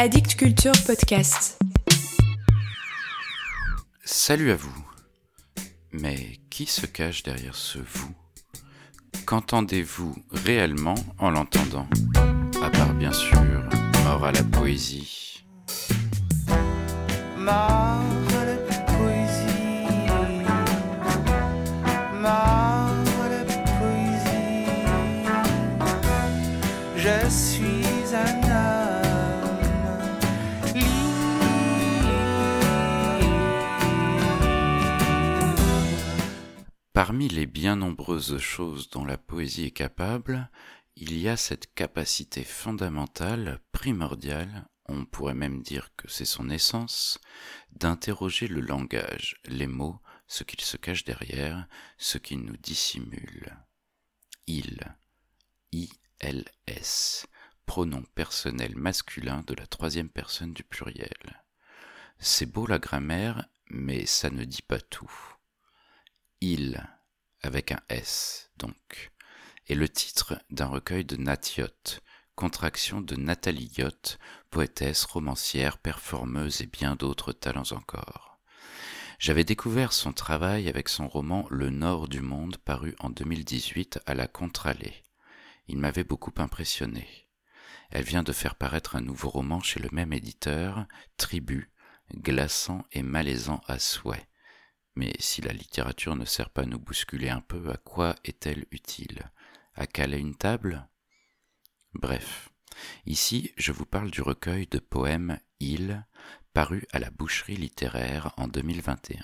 Addict Culture Podcast. Salut à vous. Mais qui se cache derrière ce vous? Qu'entendez-vous réellement en l'entendant? À part bien sûr, mort à la poésie. Mort à la poésie. Mort à la poésie. Je suis un homme Parmi les bien nombreuses choses dont la poésie est capable, il y a cette capacité fondamentale, primordiale, on pourrait même dire que c'est son essence, d'interroger le langage, les mots, ce qu'ils se cachent derrière, ce qu'ils nous dissimulent. Il, I-L-S, pronom personnel masculin de la troisième personne du pluriel. C'est beau la grammaire, mais ça ne dit pas tout. Il, avec un S, donc, est le titre d'un recueil de Natiot, contraction de Nathalie Yott, poétesse, romancière, performeuse et bien d'autres talents encore. J'avais découvert son travail avec son roman Le Nord du Monde paru en 2018 à la Contralée. Il m'avait beaucoup impressionné. Elle vient de faire paraître un nouveau roman chez le même éditeur, Tribu, glaçant et malaisant à souhait. Mais si la littérature ne sert pas à nous bousculer un peu, à quoi est-elle utile? À caler une table? Bref, ici je vous parle du recueil de poèmes Il, paru à la boucherie littéraire en 2021.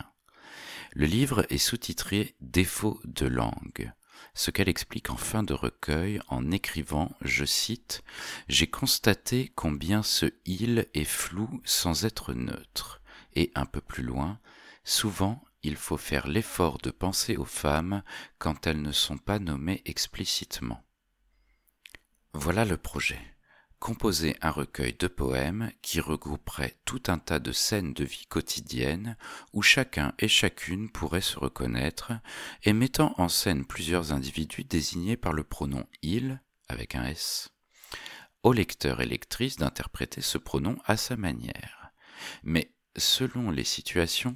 Le livre est sous-titré Défaut de langue, ce qu'elle explique en fin de recueil en écrivant, je cite, J'ai constaté combien ce il est flou sans être neutre, et un peu plus loin, souvent il faut faire l'effort de penser aux femmes quand elles ne sont pas nommées explicitement. Voilà le projet. Composer un recueil de poèmes qui regrouperait tout un tas de scènes de vie quotidienne où chacun et chacune pourrait se reconnaître et mettant en scène plusieurs individus désignés par le pronom il avec un S. Au lecteur et lectrice d'interpréter ce pronom à sa manière. Mais selon les situations,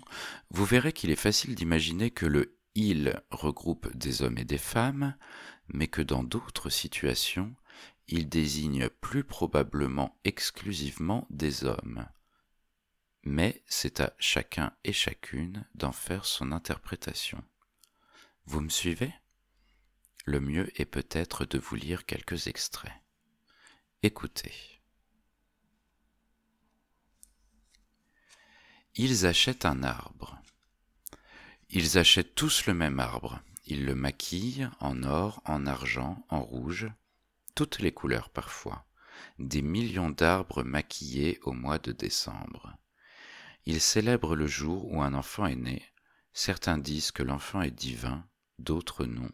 vous verrez qu'il est facile d'imaginer que le il regroupe des hommes et des femmes, mais que dans d'autres situations, il désigne plus probablement exclusivement des hommes. Mais c'est à chacun et chacune d'en faire son interprétation. Vous me suivez? Le mieux est peut-être de vous lire quelques extraits. Écoutez. Ils achètent un arbre. Ils achètent tous le même arbre. Ils le maquillent en or, en argent, en rouge, toutes les couleurs parfois, des millions d'arbres maquillés au mois de décembre. Ils célèbrent le jour où un enfant est né. Certains disent que l'enfant est divin, d'autres non.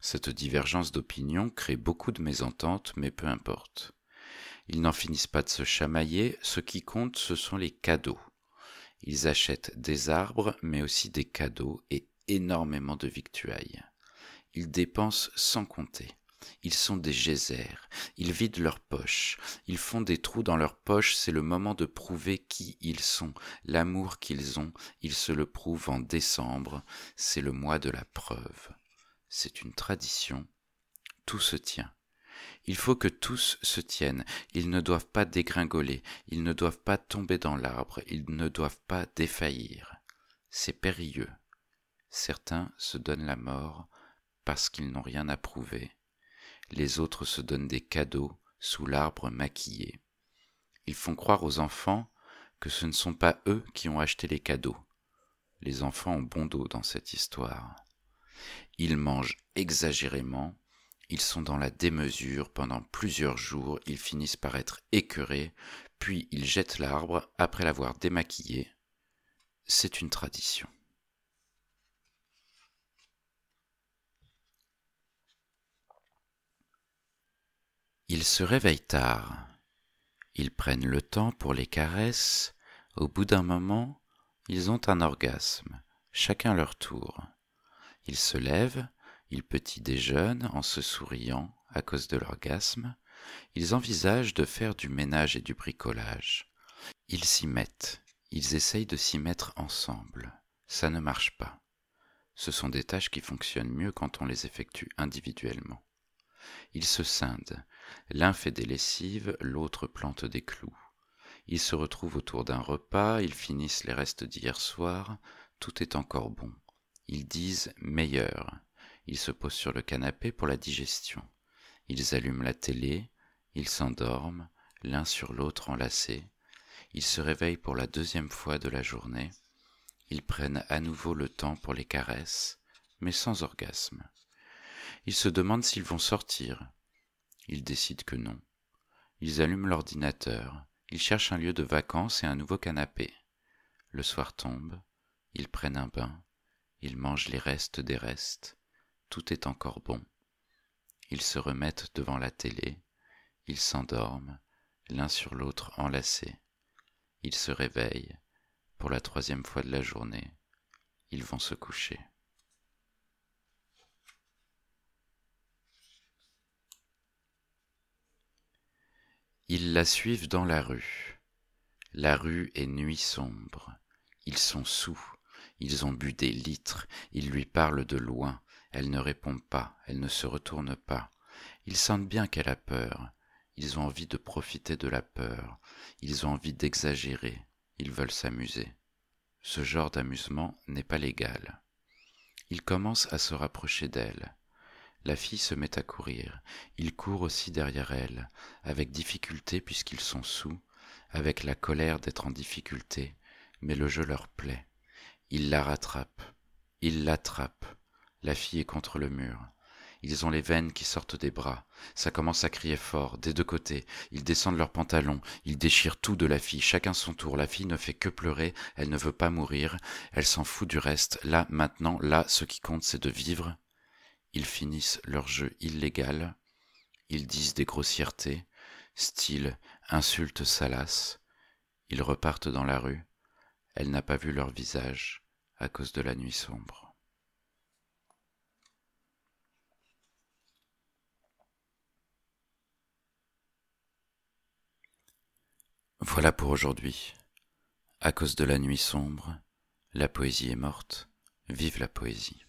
Cette divergence d'opinion crée beaucoup de mésententes, mais peu importe. Ils n'en finissent pas de se chamailler, ce qui compte ce sont les cadeaux. Ils achètent des arbres, mais aussi des cadeaux et énormément de victuailles. Ils dépensent sans compter. Ils sont des geysers, ils vident leurs poches, ils font des trous dans leurs poches, c'est le moment de prouver qui ils sont, l'amour qu'ils ont, ils se le prouvent en décembre, c'est le mois de la preuve. C'est une tradition, tout se tient. Il faut que tous se tiennent, ils ne doivent pas dégringoler, ils ne doivent pas tomber dans l'arbre, ils ne doivent pas défaillir. C'est périlleux. Certains se donnent la mort parce qu'ils n'ont rien à prouver. Les autres se donnent des cadeaux sous l'arbre maquillé. Ils font croire aux enfants que ce ne sont pas eux qui ont acheté les cadeaux. Les enfants ont bon dos dans cette histoire. Ils mangent exagérément, ils sont dans la démesure pendant plusieurs jours, ils finissent par être écœurés, puis ils jettent l'arbre après l'avoir démaquillé. C'est une tradition. Ils se réveillent tard. Ils prennent le temps pour les caresses. Au bout d'un moment, ils ont un orgasme, chacun leur tour. Ils se lèvent, ils petit déjeunent en se souriant à cause de l'orgasme. Ils envisagent de faire du ménage et du bricolage. Ils s'y mettent, ils essayent de s'y mettre ensemble. Ça ne marche pas. Ce sont des tâches qui fonctionnent mieux quand on les effectue individuellement. Ils se scindent. L'un fait des lessives, l'autre plante des clous. Ils se retrouvent autour d'un repas, ils finissent les restes d'hier soir, tout est encore bon. Ils disent meilleur. Ils se posent sur le canapé pour la digestion. Ils allument la télé, ils s'endorment, l'un sur l'autre enlacés. Ils se réveillent pour la deuxième fois de la journée. Ils prennent à nouveau le temps pour les caresses, mais sans orgasme. Ils se demandent s'ils vont sortir. Ils décident que non. Ils allument l'ordinateur. Ils cherchent un lieu de vacances et un nouveau canapé. Le soir tombe. Ils prennent un bain. Ils mangent les restes des restes. Tout est encore bon. Ils se remettent devant la télé. Ils s'endorment, l'un sur l'autre enlacés. Ils se réveillent. Pour la troisième fois de la journée, ils vont se coucher. Ils la suivent dans la rue. La rue est nuit sombre. Ils sont sous. Ils ont bu des litres. Ils lui parlent de loin. Elle ne répond pas. Elle ne se retourne pas. Ils sentent bien qu'elle a peur. Ils ont envie de profiter de la peur. Ils ont envie d'exagérer. Ils veulent s'amuser. Ce genre d'amusement n'est pas légal. Ils commencent à se rapprocher d'elle. La fille se met à courir. Il court aussi derrière elle, avec difficulté puisqu'ils sont sous, avec la colère d'être en difficulté, mais le jeu leur plaît. Il la rattrape. Il l'attrape. La fille est contre le mur. Ils ont les veines qui sortent des bras. Ça commence à crier fort, des deux côtés. Ils descendent leurs pantalons. Ils déchirent tout de la fille, chacun son tour. La fille ne fait que pleurer. Elle ne veut pas mourir. Elle s'en fout du reste. Là, maintenant, là, ce qui compte, c'est de vivre ils finissent leur jeu illégal, ils disent des grossièretés, style insultes salaces, ils repartent dans la rue, elle n'a pas vu leur visage à cause de la nuit sombre. Voilà pour aujourd'hui. À cause de la nuit sombre, la poésie est morte. Vive la poésie.